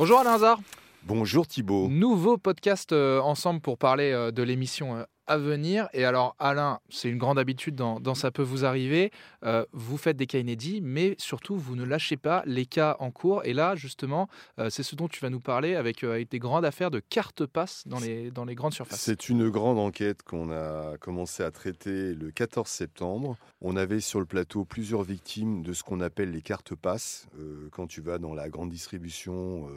Bonjour Alain Hazard. Bonjour Thibault. Nouveau podcast euh, ensemble pour parler euh, de l'émission euh, à venir. Et alors Alain, c'est une grande habitude dans, dans Ça peut vous arriver. Euh, vous faites des cas inédits, mais surtout vous ne lâchez pas les cas en cours. Et là justement, euh, c'est ce dont tu vas nous parler avec, euh, avec des grandes affaires de cartes passe dans les, dans les grandes surfaces. C'est une grande enquête qu'on a commencé à traiter le 14 septembre. On avait sur le plateau plusieurs victimes de ce qu'on appelle les cartes passes. Euh, quand tu vas dans la grande distribution,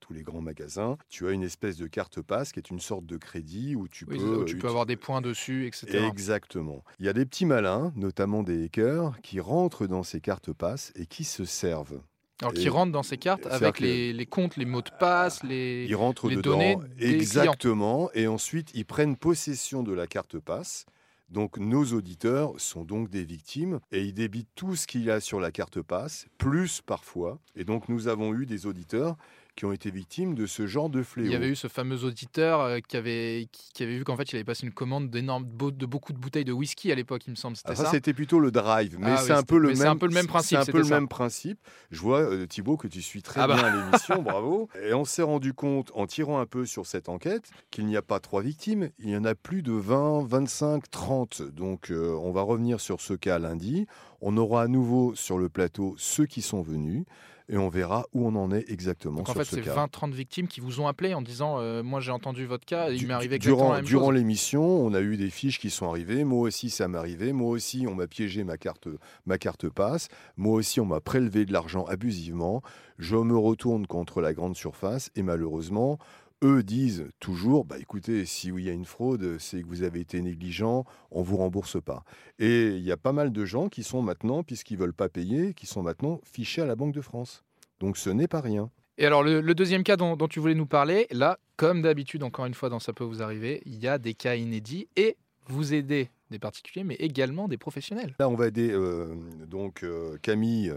tous les grands magasins, tu as une espèce de carte passe qui est une sorte de crédit où tu Oui, peux... où tu peux avoir des points dessus, etc. Exactement. Il y a des petits malins, notamment des hackers, qui rentrent dans ces cartes passes et qui se servent. Alors qui rentrent dans ces cartes avec les, les comptes, les mots de passe, les... Ils rentrent les dedans, données des exactement, et ensuite ils prennent possession de la carte passe. Donc nos auditeurs sont donc des victimes et ils débitent tout ce qu'il y a sur la carte passe, plus parfois. Et donc nous avons eu des auditeurs qui ont été victimes de ce genre de fléau. Il y avait eu ce fameux auditeur euh, qui, avait, qui, avait vu qu'en fait il avait passé une commande d'énormes de beaucoup de bouteilles de whisky à l'époque, il me semble. C'était Ah, ça, ça c'était plutôt le drive, mais Ah c'est oui, un peu le mais c'est même. un peu le même principe, C'est un peu le même principe. Je vois euh, Thibaut que tu suis très Ah bah. bien l'émission, bravo. Et on s'est rendu compte en tirant un peu sur cette enquête qu'il n'y a pas trois victimes, il y en a plus de 20, 25, 30. Donc euh, on va revenir sur ce cas lundi. On aura à nouveau sur le plateau ceux qui sont venus et on verra où on en est exactement Donc en sur fait ce c'est cas. 20-30 victimes qui vous ont appelé en disant euh, moi j'ai entendu votre cas et il m'est arrivé exactement durant, la même durant l'émission, on a eu des fiches qui sont arrivées. Moi aussi, ça m'est arrivé. Moi aussi, on m'a piégé ma carte, ma carte passe. Moi aussi, on m'a prélevé de l'argent abusivement. Je me retourne contre la grande surface et malheureusement, eux disent toujours bah écoutez, si il y a une fraude, c'est que vous avez été négligent, on vous rembourse pas. Et il y a pas mal de gens qui sont maintenant, puisqu'ils veulent pas payer, qui sont maintenant fichés à la Banque de France. Donc ce n'est pas rien. Et alors le, le deuxième cas dont, dont tu voulais nous parler, là comme d'habitude encore une fois dans ça peut vous arriver, il y a des cas inédits et vous aidez des particuliers mais également des professionnels. Là, on va aider euh, donc euh, Camille,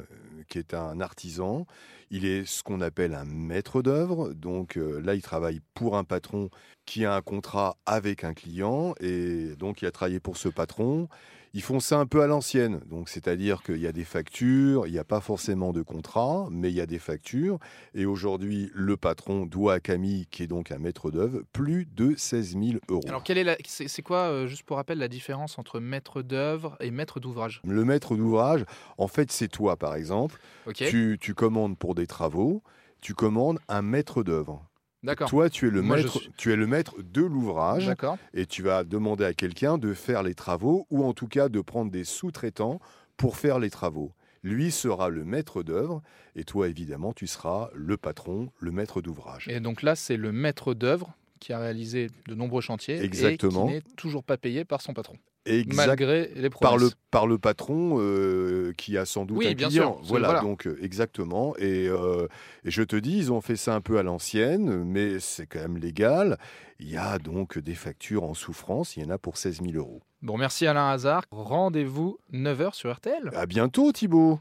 qui est un artisan. Il est ce qu'on appelle un maître d'œuvre. Donc euh, là, il travaille pour un patron qui a un contrat avec un client et donc il a travaillé pour ce patron. Ils font ça un peu à l'ancienne, donc c'est-à-dire qu'il y a des factures, il n'y a pas forcément de contrat, mais il y a des factures. Et aujourd'hui, le patron doit à Camille, qui est donc un maître d'œuvre, plus de 16 000 euros. Alors quelle est la, c'est, c'est quoi euh, juste pour rappel la différence entre maître d'œuvre et maître d'ouvrage? Le maître d'ouvrage, en fait, c'est toi, par exemple. Tu, tu commandes pour des travaux, tu commandes un maître d'œuvre. d'accord. Toi, tu es le Moi, maître, suis- tu es le maître de l'ouvrage et tu vas demander à quelqu'un de faire les travaux ou en tout cas de prendre des sous-traitants pour faire les travaux. Lui sera le maître d'œuvre et toi, évidemment, tu seras le patron, le maître d'ouvrage. Et donc là, c'est le maître d'œuvre qui a réalisé de nombreux chantiers Exactement. et qui n'est toujours pas payé par son patron, Exact- malgré les par le, par le patron euh, qui a sans doute Oui, un bien client. sûr, Voilà, voilà. donc euh, exactement. Et, euh, et je te dis, ils ont fait ça un peu à l'ancienne, mais c'est quand même légal. Il y a donc des factures en souffrance, il y en a pour 16 000 euros. Bon, merci Alain Hazard. Rendez-vous 9h sur RTL. À bientôt Thibaut